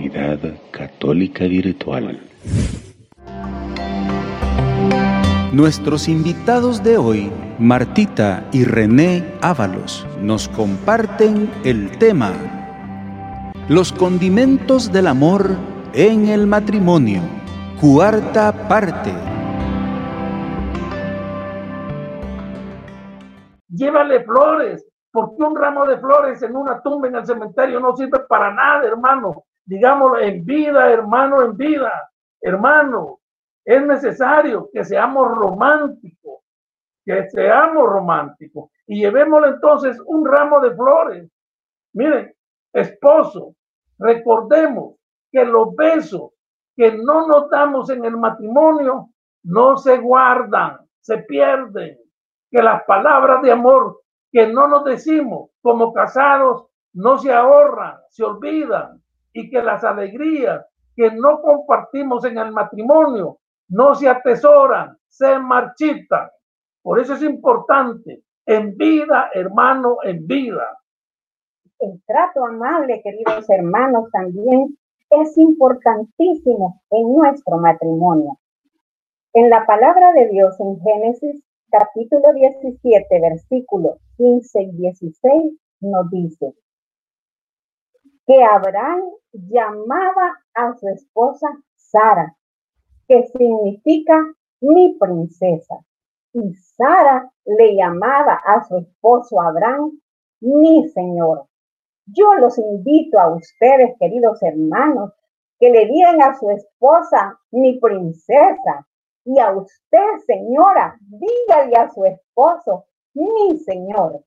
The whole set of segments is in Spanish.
Comunidad Católica Virtual. Nuestros invitados de hoy, Martita y René Ábalos, nos comparten el tema Los condimentos del amor en el matrimonio, cuarta parte. Llévale flores, porque un ramo de flores en una tumba en el cementerio no sirve para nada, hermano. Digámoslo, en vida, hermano, en vida. Hermano, es necesario que seamos románticos, que seamos románticos y llevémosle entonces un ramo de flores. Miren, esposo, recordemos que los besos que no notamos en el matrimonio no se guardan, se pierden. Que las palabras de amor que no nos decimos como casados no se ahorran, se olvidan. Y que las alegrías que no compartimos en el matrimonio no se atesoran, se marchitan. Por eso es importante, en vida, hermano, en vida. El trato amable, queridos hermanos, también es importantísimo en nuestro matrimonio. En la palabra de Dios en Génesis capítulo 17, versículos 15 y 16 nos dice que Abraham llamaba a su esposa Sara que significa mi princesa. Y Sara le llamaba a su esposo Abraham mi señor. Yo los invito a ustedes, queridos hermanos, que le digan a su esposa mi princesa. Y a usted, señora, dígale a su esposo mi señor.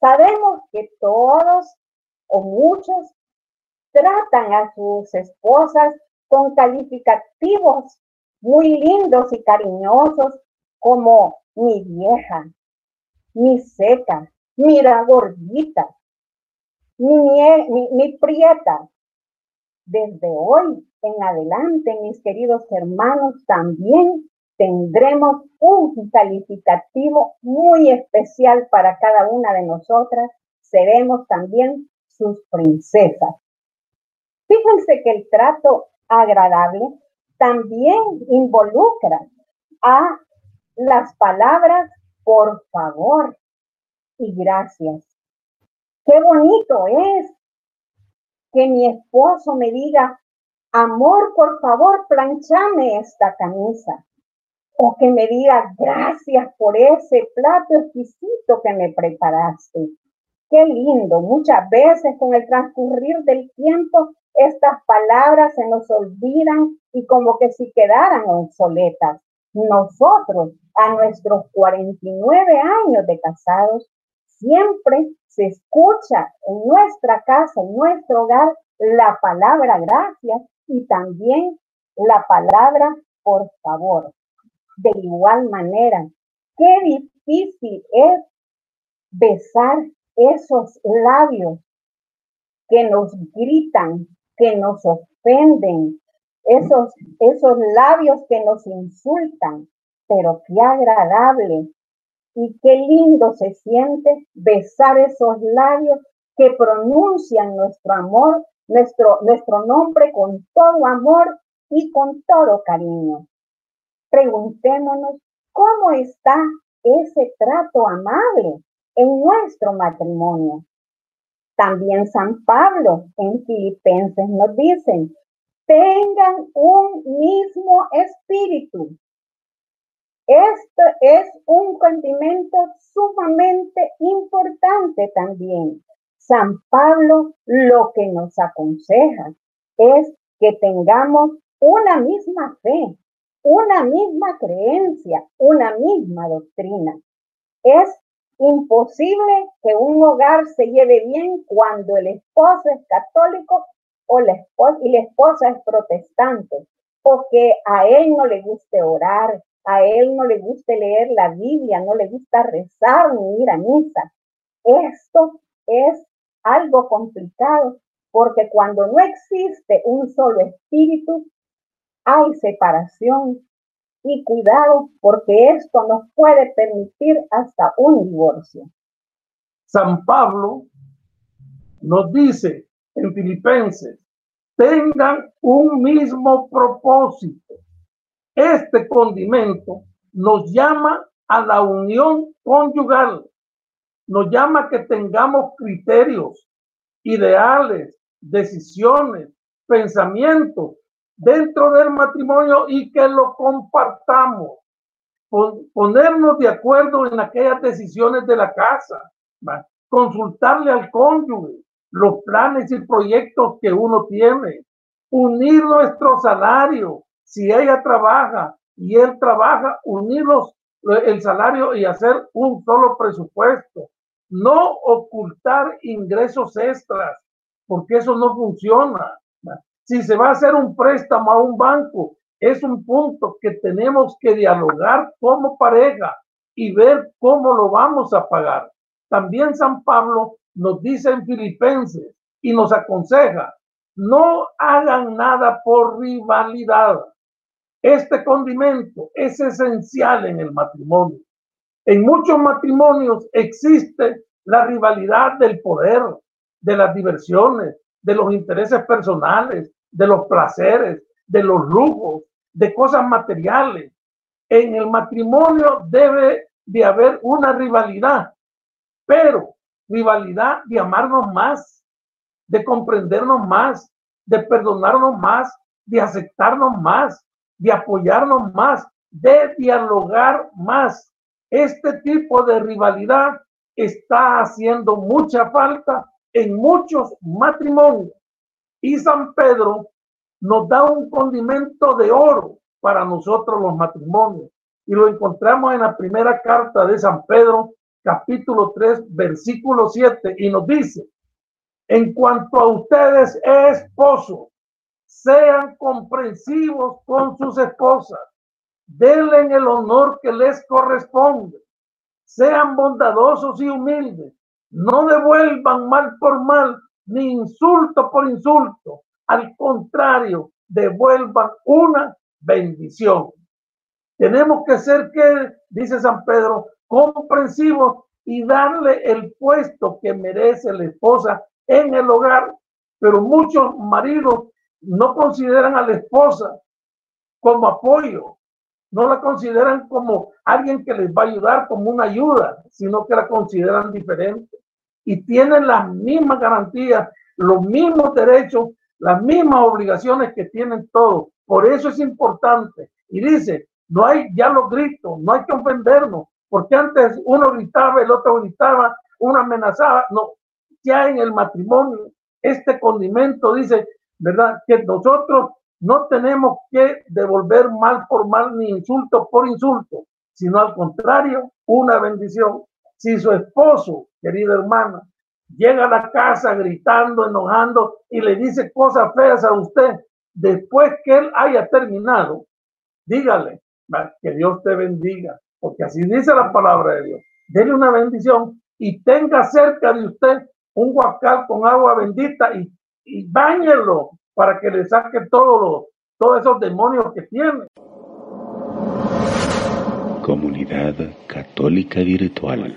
Sabemos que todos o muchos tratan a sus esposas con calificativos muy lindos y cariñosos como mi vieja, mi seca, gordita, mi, mi, mi prieta. Desde hoy en adelante, mis queridos hermanos, también tendremos un calificativo muy especial para cada una de nosotras. Seremos también sus princesas. Fíjense que el trato agradable también involucra a las palabras por favor y gracias. Qué bonito es que mi esposo me diga, amor, por favor, planchame esta camisa. O que me diga, gracias por ese plato exquisito que me preparaste. Qué lindo. Muchas veces con el transcurrir del tiempo estas palabras se nos olvidan y como que si quedaran obsoletas. Nosotros, a nuestros 49 años de casados, siempre se escucha en nuestra casa, en nuestro hogar, la palabra gracias y también la palabra por favor. De igual manera, qué difícil es besar esos labios que nos gritan, que nos ofenden, esos, esos labios que nos insultan, pero qué agradable y qué lindo se siente besar esos labios que pronuncian nuestro amor, nuestro, nuestro nombre con todo amor y con todo cariño. Preguntémonos cómo está ese trato amable en nuestro matrimonio. También San Pablo en Filipenses nos dicen, tengan un mismo espíritu. Esto es un condimento sumamente importante también. San Pablo lo que nos aconseja es que tengamos una misma fe, una misma creencia, una misma doctrina. Es imposible que un hogar se lleve bien cuando el esposo es católico o la esposa, y la esposa es protestante, o que a él no le guste orar, a él no le guste leer la Biblia, no le gusta rezar ni ir a misa. Esto es algo complicado porque cuando no existe un solo espíritu, hay separación, y cuidado porque esto nos puede permitir hasta un divorcio. San Pablo nos dice en Filipenses tengan un mismo propósito. Este condimento nos llama a la unión conyugal, nos llama a que tengamos criterios, ideales, decisiones, pensamientos dentro del matrimonio y que lo compartamos. Ponernos de acuerdo en aquellas decisiones de la casa, consultarle al cónyuge los planes y proyectos que uno tiene, unir nuestro salario, si ella trabaja y él trabaja, unirlos el salario y hacer un solo presupuesto. No ocultar ingresos extras, porque eso no funciona. Si se va a hacer un préstamo a un banco, es un punto que tenemos que dialogar como pareja y ver cómo lo vamos a pagar. También San Pablo nos dice en Filipenses y nos aconseja, no hagan nada por rivalidad. Este condimento es esencial en el matrimonio. En muchos matrimonios existe la rivalidad del poder, de las diversiones, de los intereses personales, de los placeres, de los lujos, de cosas materiales. En el matrimonio debe de haber una rivalidad, pero rivalidad de amarnos más, de comprendernos más, de perdonarnos más, de aceptarnos más, de apoyarnos más, de dialogar más. Este tipo de rivalidad está haciendo mucha falta en muchos matrimonios. Y San Pedro nos da un condimento de oro para nosotros los matrimonios. Y lo encontramos en la primera carta de San Pedro, capítulo 3, versículo 7, y nos dice, en cuanto a ustedes, esposos, sean comprensivos con sus esposas, denle el honor que les corresponde, sean bondadosos y humildes, no devuelvan mal por mal, ni insulto por insulto, al contrario, devuelvan una bendición. Tenemos que ser que, dice San Pedro, comprensivos y darle el puesto que merece la esposa en el hogar. Pero muchos maridos no consideran a la esposa como apoyo, no la consideran como alguien que les va a ayudar, como una ayuda, sino que la consideran diferente. Y tienen las mismas garantías, los mismos derechos, las mismas obligaciones que tienen todos. Por eso es importante. Y dice, no hay ya los gritos, no hay que ofendernos, porque antes uno gritaba, el otro gritaba, uno amenazaba. No, ya en el matrimonio, este condimento dice, ¿verdad? Que nosotros no tenemos que devolver mal por mal ni insulto por insulto, sino al contrario, una bendición. Si su esposo, querida hermana, llega a la casa gritando, enojando y le dice cosas feas a usted, después que él haya terminado, dígale que Dios te bendiga, porque así dice la palabra de Dios. Dele una bendición y tenga cerca de usted un guacal con agua bendita y, y para que le saque todos todos esos demonios que tiene. Comunidad Católica Virtual.